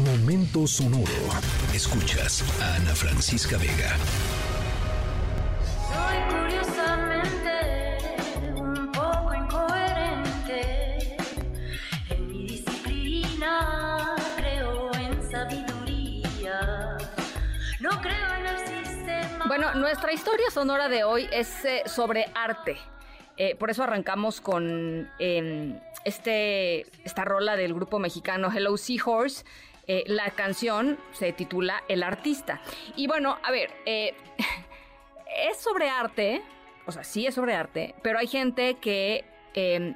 Momento sonoro. Escuchas a Ana Francisca Vega. Soy curiosamente un poco incoherente. En mi disciplina creo en sabiduría. No creo en el sistema. Bueno, nuestra historia sonora de hoy es eh, sobre arte. Eh, por eso arrancamos con eh, este, esta rola del grupo mexicano Hello Seahorse. Eh, la canción se titula El artista. Y bueno, a ver, eh, es sobre arte, o sea, sí es sobre arte, pero hay gente que eh,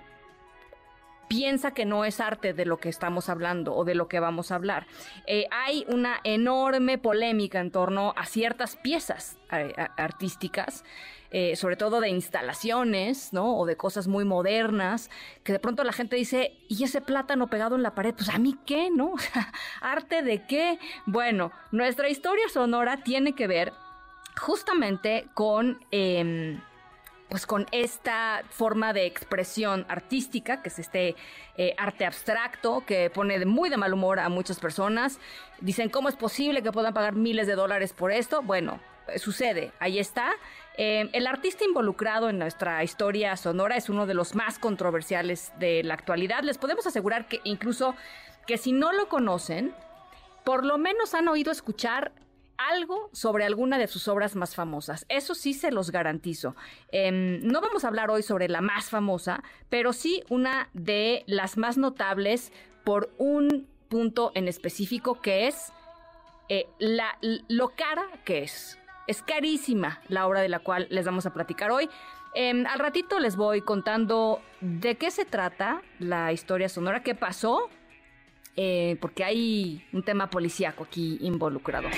piensa que no es arte de lo que estamos hablando o de lo que vamos a hablar. Eh, hay una enorme polémica en torno a ciertas piezas artísticas. eh, sobre todo de instalaciones, ¿no? O de cosas muy modernas, que de pronto la gente dice, ¿y ese plátano pegado en la pared? Pues a mí qué, ¿no? ¿Arte de qué? Bueno, nuestra historia sonora tiene que ver justamente con... em, pues con esta forma de expresión artística, que es este eh, arte abstracto que pone de muy de mal humor a muchas personas. Dicen, ¿cómo es posible que puedan pagar miles de dólares por esto? Bueno, eh, sucede, ahí está. Eh, el artista involucrado en nuestra historia sonora es uno de los más controversiales de la actualidad. Les podemos asegurar que incluso que si no lo conocen, por lo menos han oído escuchar algo sobre alguna de sus obras más famosas. Eso sí se los garantizo. Em, no vamos a hablar hoy sobre la más famosa, pero sí una de las más notables por un punto en específico que es eh, la, lo cara que es. Es carísima la obra de la cual les vamos a platicar hoy. Em, al ratito les voy contando de qué se trata la historia sonora, qué pasó, eh, porque hay un tema policíaco aquí involucrado.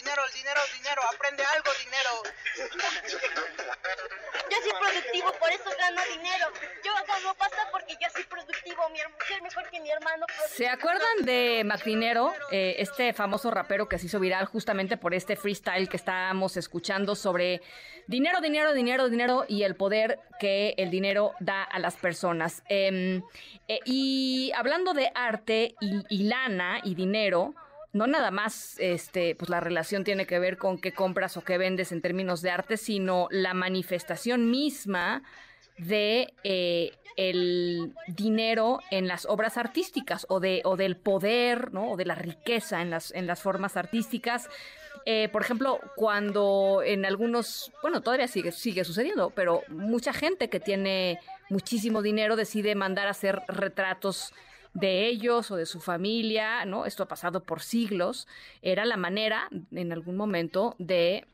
Dinero es dinero, el dinero aprende algo dinero. Yo soy productivo, por eso gano dinero. Yo gano pasta porque yo soy productivo. Mi hermano soy mejor que mi hermano. ¿Se acuerdan de Macdinero, eh, este famoso rapero que se hizo viral justamente por este freestyle que estábamos escuchando sobre dinero, dinero, dinero, dinero y el poder que el dinero da a las personas? Em, eh, y hablando de arte y, y lana y dinero, no nada más este, pues la relación tiene que ver con qué compras o qué vendes en términos de arte, sino la manifestación misma de eh, el dinero en las obras artísticas o de o del poder no o de la riqueza en las en las formas artísticas. Eh, por ejemplo cuando en algunos bueno todavía sigue sigue sucediendo pero mucha gente que tiene muchísimo dinero decide mandar a hacer retratos de ellos o de su familia, ¿no? Esto ha pasado por siglos. Era la manera, en algún momento, de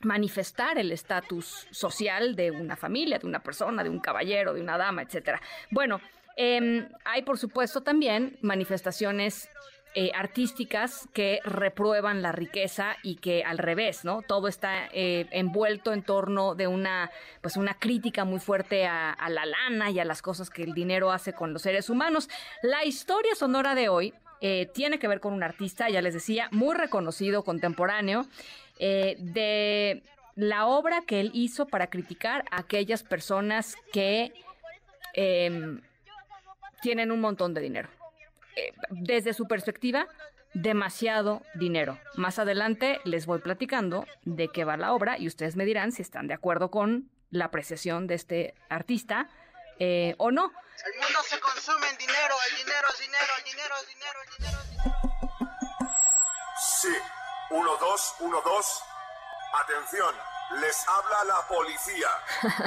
manifestar el estatus social de una familia, de una persona, de un caballero, de una dama, etcétera. Bueno, eh, hay por supuesto también manifestaciones eh, artísticas que reprueban la riqueza y que al revés, ¿no? Todo está eh, envuelto en torno de una, pues una crítica muy fuerte a, la lana y a las cosas que el dinero hace con los seres humanos. La historia sonora de hoy eh, tiene que ver con un artista, ya les decía, muy reconocido, contemporáneo, eh, de la obra que él hizo para criticar a aquellas personas que em, tienen un montón de dinero. Eh, desde su perspectiva, demasiado dinero. Más adelante les voy platicando de qué va la obra y ustedes me dirán si están de acuerdo con la apreciación de este artista eh, o no. El mundo se consume en dinero, el dinero es dinero, el dinero es dinero, el dinero es dinero. Sí, 1, 2, 1, 2. Atención, les habla la policía.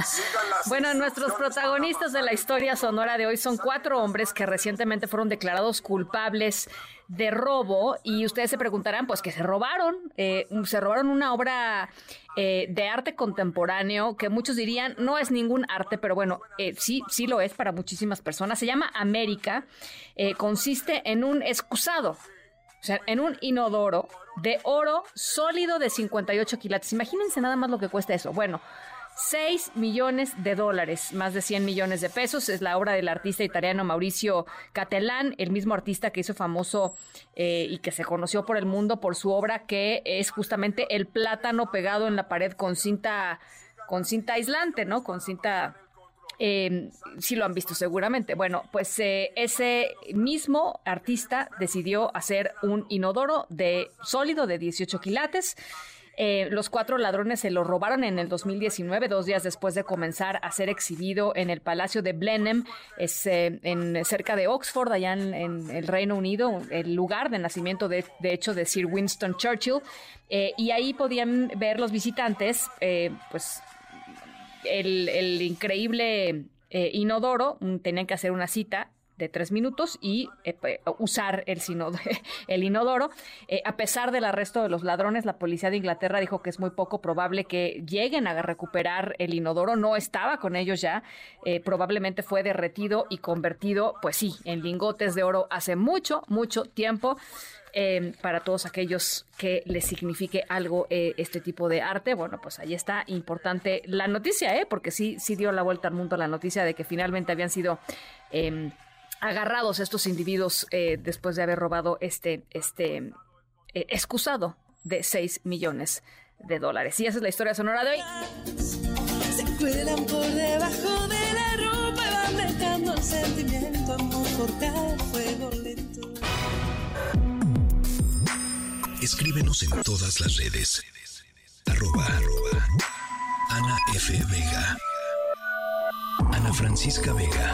Sigan las Bueno, nuestros protagonistas de la historia sonora de hoy son cuatro hombres que recientemente fueron declarados culpables de robo y ustedes se preguntarán, pues que se robaron, Eh, se robaron una obra eh, de arte contemporáneo que muchos dirían no es ningún arte, pero bueno, eh, sí, sí lo es para muchísimas personas. Se llama América, Eh, consiste en un excusado. O sea, en un inodoro de oro sólido de 58 quilates. Imagínense nada más lo que cuesta eso. Bueno, 6 millones de dólares, más de 100 millones de pesos. Es la obra del artista italiano Mauricio Catalán, el mismo artista que hizo famoso eh, y que se conoció por el mundo por su obra que es justamente el plátano pegado en la pared con cinta, con cinta aislante, ¿no? Con cinta eh, sí lo han visto seguramente. Bueno, pues eh, ese mismo artista decidió hacer un inodoro de sólido de 18 quilates. Eh, los cuatro ladrones se lo robaron en el 2019, dos días después de comenzar a ser exhibido en el Palacio de Blenheim, es, eh, en, cerca de Oxford, allá en, el Reino Unido, el lugar de nacimiento de, de hecho de Sir Winston Churchill. Y ahí podían ver los visitantes, pues el, el increíble eh, inodoro, mm, tenían que hacer una cita de tres minutos y eh, usar el, sino- el inodoro. Eh, a pesar del arresto de los ladrones, la policía de Inglaterra dijo que es muy poco probable que lleguen a recuperar el inodoro. No estaba con ellos ya. Eh, probablemente fue derretido y convertido, pues sí, en lingotes de oro hace mucho, mucho tiempo. para todos aquellos que les signifique algo este tipo de arte. Bueno, pues ahí está importante la noticia, ¿eh? porque sí, sí dio la vuelta al mundo la noticia de que finalmente habían sido eh, agarrados estos individuos eh, después de haber robado este, este eh, excusado de 6 millones de dólares. Y esa es la historia sonora de hoy. Se cuelan por debajo de la ropa y van dejando sentimiento, amor por cada fuego lento. Escríbenos en todas las redes. Arroba, arroba Ana F. Vega. Ana Francisca Vega.